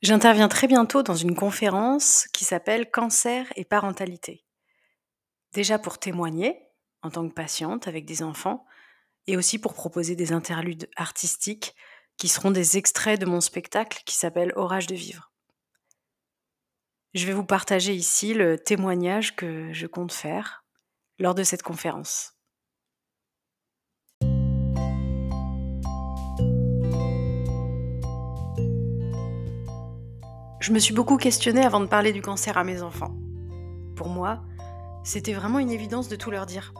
J'interviens très bientôt dans une conférence qui s'appelle Cancer et parentalité. Déjà pour témoigner en tant que patiente avec des enfants et aussi pour proposer des interludes artistiques qui seront des extraits de mon spectacle qui s'appelle Orage de vivre. Je vais vous partager ici le témoignage que je compte faire lors de cette conférence. Je me suis beaucoup questionnée avant de parler du cancer à mes enfants. Pour moi, c'était vraiment une évidence de tout leur dire.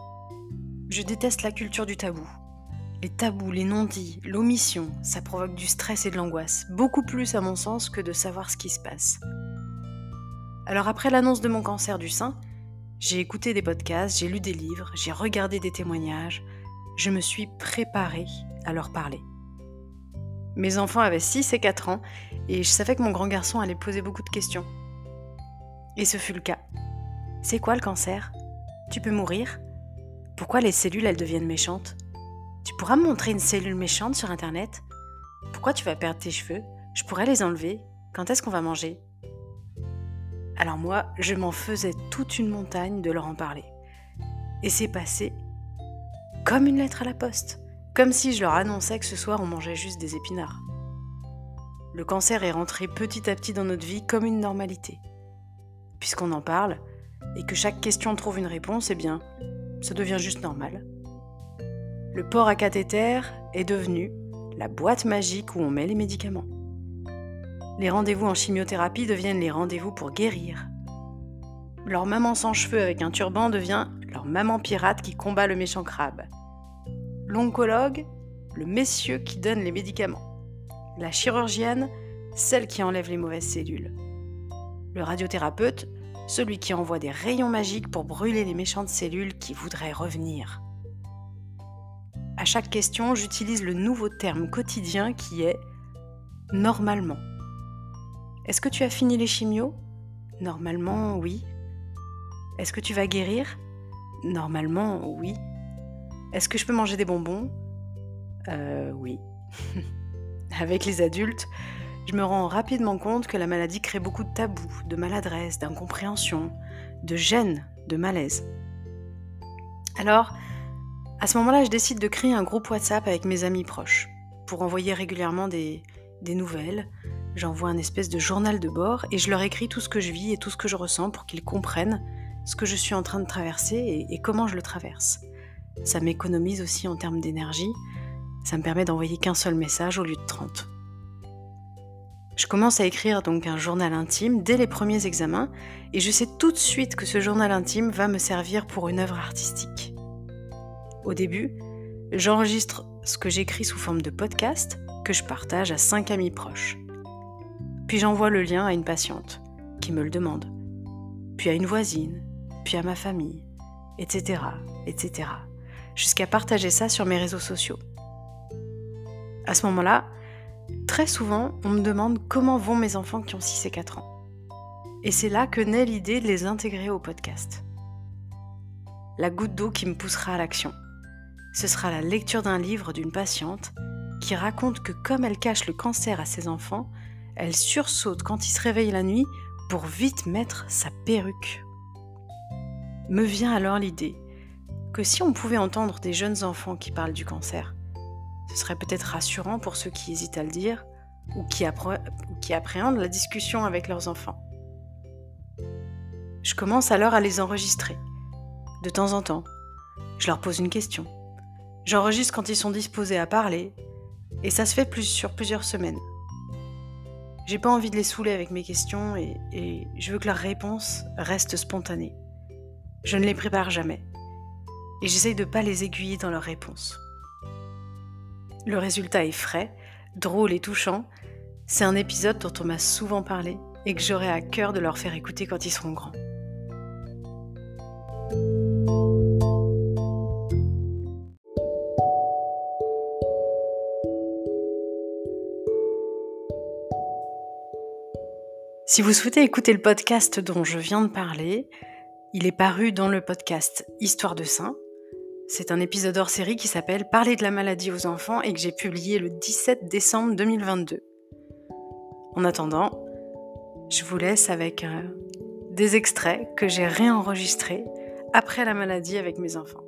Je déteste la culture du tabou. Les tabous, les non-dits, l'omission, ça provoque du stress et de l'angoisse, beaucoup plus à mon sens que de savoir ce qui se passe. Alors après l'annonce de mon cancer du sein, j'ai écouté des podcasts, j'ai lu des livres, j'ai regardé des témoignages, je me suis préparée à leur parler. Mes enfants avaient 6 et 4 ans et je savais que mon grand garçon allait poser beaucoup de questions. Et ce fut le cas. C'est quoi le cancer? Tu peux mourir? Pourquoi les cellules elles deviennent méchantes? Tu pourras me montrer une cellule méchante sur internet? Pourquoi tu vas perdre tes cheveux? Je pourrais les enlever? Quand est-ce qu'on va manger? Alors moi, je m'en faisais toute une montagne de leur en parler. Et c'est passé comme une lettre à la poste. Comme si je leur annonçais que ce soir on mangeait juste des épinards. Le cancer est rentré petit à petit dans notre vie comme une normalité. Puisqu'on en parle et que chaque question trouve une réponse, eh bien, ça devient juste normal. Le port à cathéter est devenu la boîte magique où on met les médicaments. Les rendez-vous en chimiothérapie deviennent les rendez-vous pour guérir. Leur maman sans cheveux avec un turban devient leur maman pirate qui combat le méchant crabe l'oncologue, le messieurs qui donne les médicaments, la chirurgienne, celle qui enlève les mauvaises cellules, le radiothérapeute, celui qui envoie des rayons magiques pour brûler les méchantes cellules qui voudraient revenir. À chaque question, j'utilise le nouveau terme quotidien qui est normalement. Est-ce que tu as fini les chimios? Normalement, oui. Est-ce que tu vas guérir? Normalement, oui. Est-ce que je peux manger des bonbons? Euh, oui. Avec les adultes, je me rends rapidement compte que la maladie crée beaucoup de tabous, de maladresse, d'incompréhension, de gêne, de malaise. Alors, à ce moment-là, je décide de créer un groupe WhatsApp avec mes amis proches pour envoyer régulièrement des, nouvelles. J'envoie un espèce de journal de bord et je leur écris tout ce que je vis et tout ce que je ressens pour qu'ils comprennent ce que je suis en train de traverser et comment je le traverse. Ça m'économise aussi en termes d'énergie. Ça me permet d'envoyer qu'un seul message au lieu de 30. Je commence à écrire donc un journal intime dès les premiers examens et je sais tout de suite que ce journal intime va me servir pour une œuvre artistique. Au début, j'enregistre ce que j'écris sous forme de podcast que je partage à cinq amis proches. Puis j'envoie le lien à une patiente qui me le demande, puis à une voisine, puis à ma famille, etc., etc jusqu'à partager ça sur mes réseaux sociaux. À ce moment-là, très souvent, on me demande comment vont mes enfants qui ont 6 et 4 ans. Et c'est là que naît l'idée de les intégrer au podcast. La goutte d'eau qui me poussera à l'action. Ce sera la lecture d'un livre d'une patiente qui raconte que comme elle cache le cancer à ses enfants, elle sursaute quand ils se réveillent la nuit pour vite mettre sa perruque. Me vient alors l'idée que si on pouvait entendre des jeunes enfants qui parlent du cancer, ce serait peut-être rassurant pour ceux qui hésitent à le dire ou qui, appréhendent la discussion avec leurs enfants. Je commence alors à les enregistrer, de temps en temps. Je leur pose une question. J'enregistre quand ils sont disposés à parler, et ça se fait plus sur plusieurs semaines. J'ai pas envie de les saouler avec mes questions et, et je veux que leurs réponses restent spontanées. Je ne les prépare jamais et j'essaye de pas les aiguiller dans leurs réponses. Le résultat est frais, drôle et touchant. C'est un épisode dont on m'a souvent parlé et que j'aurai à cœur de leur faire écouter quand ils seront grands. Si vous souhaitez écouter le podcast dont je viens de parler, il est paru dans le podcast Histoire de Saint, c'est un épisode hors série qui s'appelle Parler de la maladie aux enfants et que j'ai publié le 17 décembre 2022. En attendant, Je vous laisse avec euh, des extraits que j'ai réenregistrés après la maladie avec mes enfants.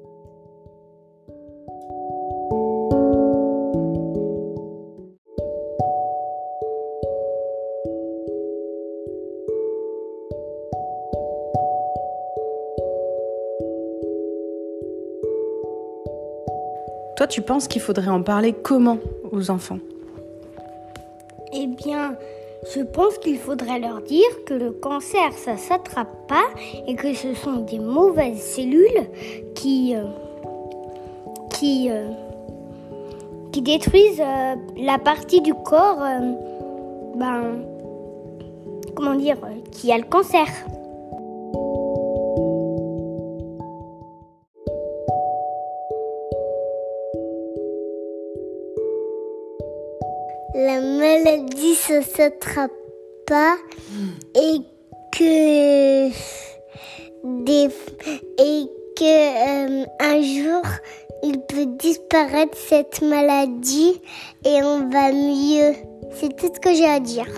Toi, tu penses qu'il faudrait en parler comment aux enfants? Eh bien, je pense qu'il faudrait leur dire que le cancer, ça s'attrape pas et que ce sont des mauvaises cellules qui, euh, qui, euh, qui détruisent euh, la partie du corps, ben, comment dire, qui a le cancer. La maladie ne s'attrape pas et que des et que euh, un jour il peut disparaître cette maladie et on va mieux. C'est tout ce que j'ai à dire.